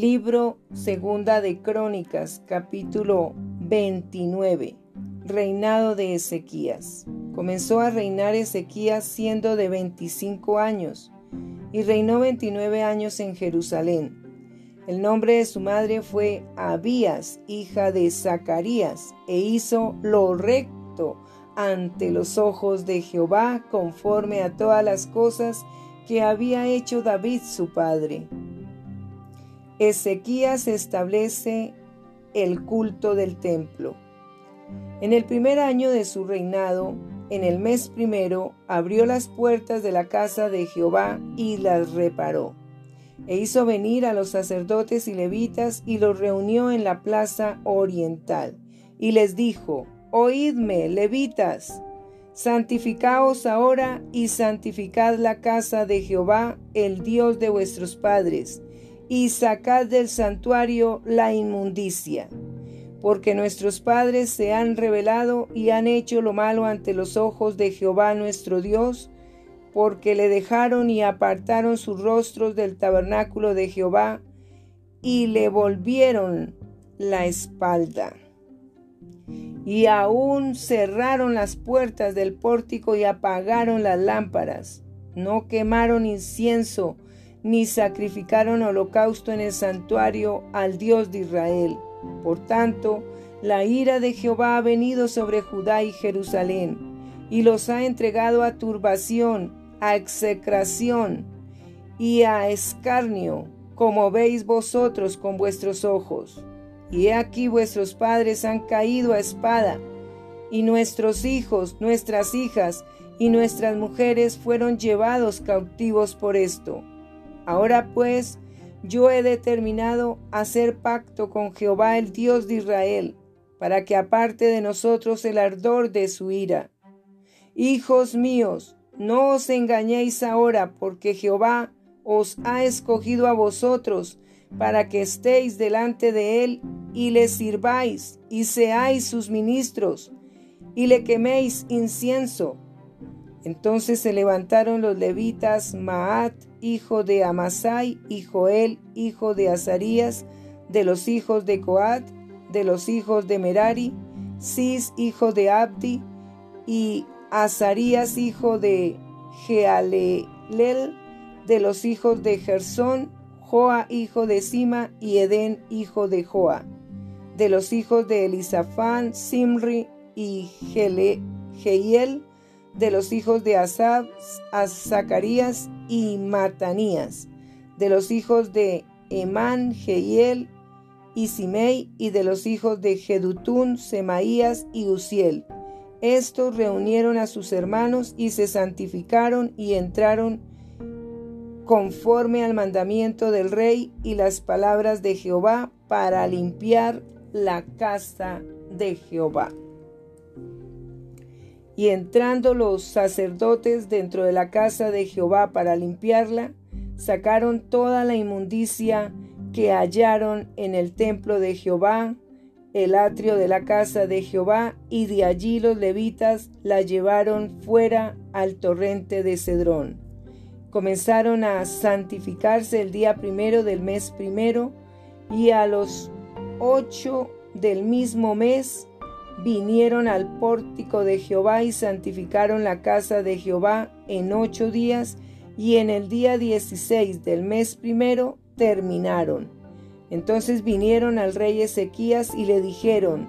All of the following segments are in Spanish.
Libro Segunda de Crónicas, capítulo 29. Reinado de Ezequías. Comenzó a reinar Ezequías siendo de 25 años y reinó 29 años en Jerusalén. El nombre de su madre fue Abías, hija de Zacarías, e hizo lo recto ante los ojos de Jehová conforme a todas las cosas que había hecho David su padre Ezequías establece el culto del templo. En el primer año de su reinado, en el mes primero, abrió las puertas de la casa de Jehová y las reparó. E hizo venir a los sacerdotes y levitas y los reunió en la plaza oriental. Y les dijo, Oídme, levitas, santificaos ahora y santificad la casa de Jehová, el Dios de vuestros padres y sacad del santuario la inmundicia, porque nuestros padres se han rebelado y han hecho lo malo ante los ojos de Jehová nuestro Dios, porque le dejaron y apartaron sus rostros del tabernáculo de Jehová y le volvieron la espalda. Y aún cerraron las puertas del pórtico y apagaron las lámparas. No quemaron incienso, ni sacrificaron holocausto en el santuario al Dios de Israel. Por tanto, la ira de Jehová ha venido sobre Judá y Jerusalén, y los ha entregado a turbación, a execración y a escarnio, como veis vosotros con vuestros ojos. Y he aquí vuestros padres han caído a espada, y nuestros hijos, nuestras hijas y nuestras mujeres fueron llevados cautivos por esto. Ahora pues, yo he determinado hacer pacto con Jehová el Dios de Israel, para que aparte de nosotros el ardor de su ira. Hijos míos, no os engañéis ahora, porque Jehová os ha escogido a vosotros, para que estéis delante de él y le sirváis y seáis sus ministros, y le queméis incienso. Entonces se levantaron los levitas Maat, hijo de Amasai, y Joel, hijo de Azarías, de los hijos de Coat, de los hijos de Merari, Cis, hijo de Abdi, y Azarías, hijo de Jealelel, de los hijos de Gersón, Joa, hijo de Sima, y Edén, hijo de Joa, de los hijos de Elisafán, Simri y Jeiel, de los hijos de Asab, a Zacarías y Matanías, de los hijos de Emán, Jehiel y Simei, y de los hijos de Jedutún, Semaías y Uziel. Estos reunieron a sus hermanos y se santificaron y entraron conforme al mandamiento del rey y las palabras de Jehová para limpiar la casa de Jehová. Y entrando los sacerdotes dentro de la casa de Jehová para limpiarla, sacaron toda la inmundicia que hallaron en el templo de Jehová, el atrio de la casa de Jehová, y de allí los levitas la llevaron fuera al torrente de Cedrón. Comenzaron a santificarse el día primero del mes primero, y a los ocho del mismo mes vinieron al pórtico de Jehová y santificaron la casa de Jehová en ocho días, y en el día dieciséis del mes primero terminaron. Entonces vinieron al rey Ezequías y le dijeron,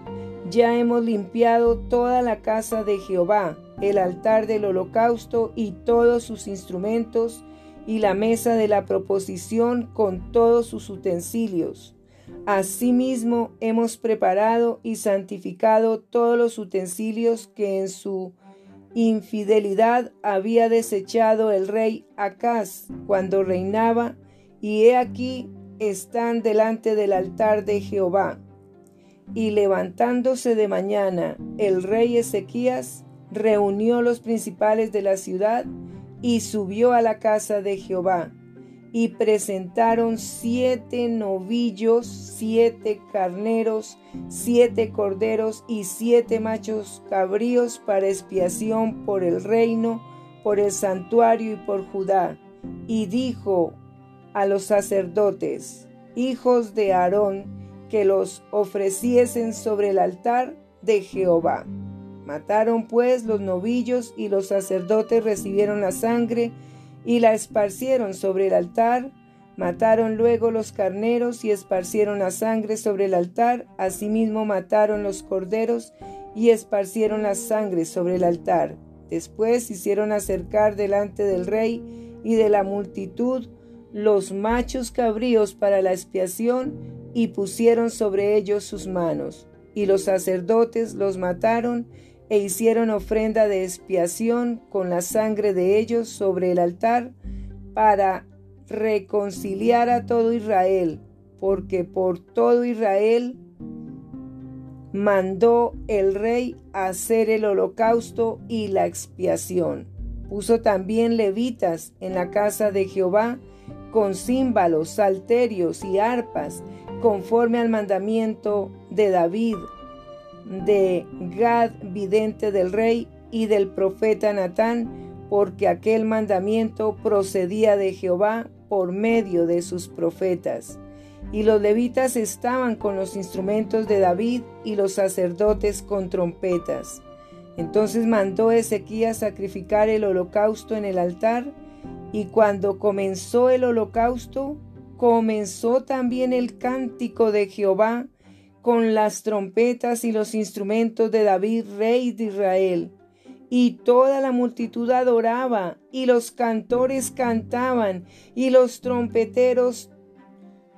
ya hemos limpiado toda la casa de Jehová, el altar del holocausto y todos sus instrumentos, y la mesa de la proposición con todos sus utensilios Asimismo, hemos preparado y santificado todos los utensilios que en su infidelidad había desechado el rey Acaz cuando reinaba, y he aquí están delante del altar de Jehová. Y levantándose de mañana, el rey Ezequías reunió los principales de la ciudad y subió a la casa de Jehová y presentaron siete novillos, siete carneros, siete corderos y siete machos cabríos para expiación por el reino, por el santuario y por Judá. Y dijo a los sacerdotes, hijos de Aarón, que los ofreciesen sobre el altar de Jehová. Mataron pues los novillos y los sacerdotes recibieron la sangre y la esparcieron sobre el altar. Mataron luego los carneros y esparcieron la sangre sobre el altar. Asimismo mataron los corderos y esparcieron la sangre sobre el altar. Después hicieron acercar delante del rey y de la multitud los machos cabríos para la expiación y pusieron sobre ellos sus manos. Y los sacerdotes los mataron e hicieron ofrenda de expiación con la sangre de ellos sobre el altar para reconciliar a todo Israel, porque por todo Israel mandó el rey hacer el holocausto y la expiación. Puso también levitas en la casa de Jehová con címbalos, salterios y arpas, conforme al mandamiento de David, de Gad, vidente del rey, y del profeta Natán, porque aquel mandamiento procedía de Jehová por medio de sus profetas. Y los levitas estaban con los instrumentos de David y los sacerdotes con trompetas. Entonces mandó Ezequías sacrificar el holocausto en el altar, y cuando comenzó el holocausto, comenzó también el cántico de Jehová con las trompetas y los instrumentos de David, rey de Israel. Y toda la multitud adoraba, y los cantores cantaban, y los trompeteros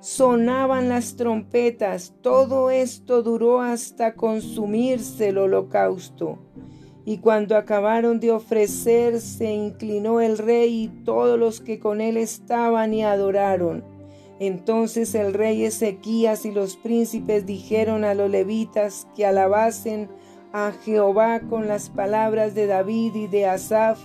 sonaban las trompetas. Todo esto duró hasta consumirse el holocausto. Y cuando acabaron de ofrecer, se inclinó el rey y todos los que con él estaban y adoraron. Entonces el rey Ezequías y los príncipes dijeron a los levitas que alabasen a Jehová con las palabras de David y de Asaf,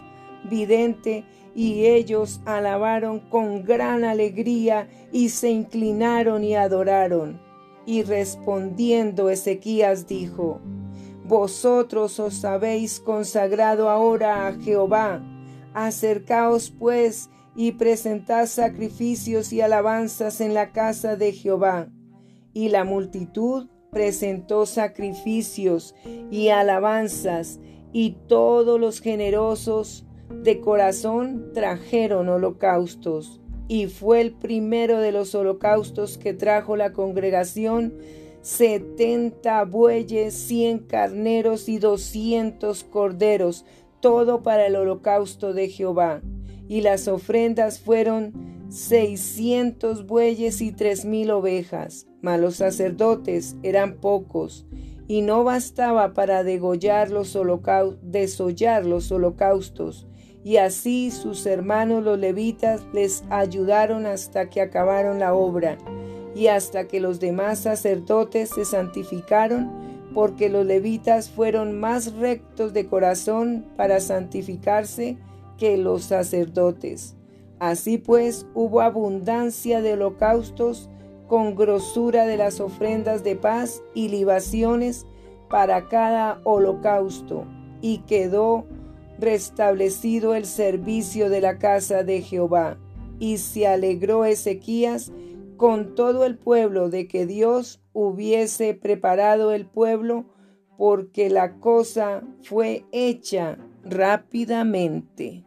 vidente, y ellos alabaron con gran alegría y se inclinaron y adoraron. Y respondiendo Ezequías dijo, Vosotros os habéis consagrado ahora a Jehová, acercaos pues y presentad sacrificios y alabanzas en la casa de Jehová. Y la multitud presentó sacrificios y alabanzas, y todos los generosos de corazón trajeron holocaustos. Y fue el primero de los holocaustos que trajo la congregación setenta bueyes, cien carneros y doscientos corderos, todo para el holocausto de Jehová y las ofrendas fueron seiscientos bueyes y tres mil ovejas, mas los sacerdotes eran pocos, y no bastaba para degollar los desollar los holocaustos. Y así sus hermanos los levitas les ayudaron hasta que acabaron la obra, y hasta que los demás sacerdotes se santificaron, porque los levitas fueron más rectos de corazón para santificarse que los sacerdotes. Así pues hubo abundancia de holocaustos con grosura de las ofrendas de paz y libaciones para cada holocausto, y quedó restablecido el servicio de la casa de Jehová. Y se alegró Ezequías con todo el pueblo de que Dios hubiese preparado el pueblo, porque la cosa fue hecha rápidamente.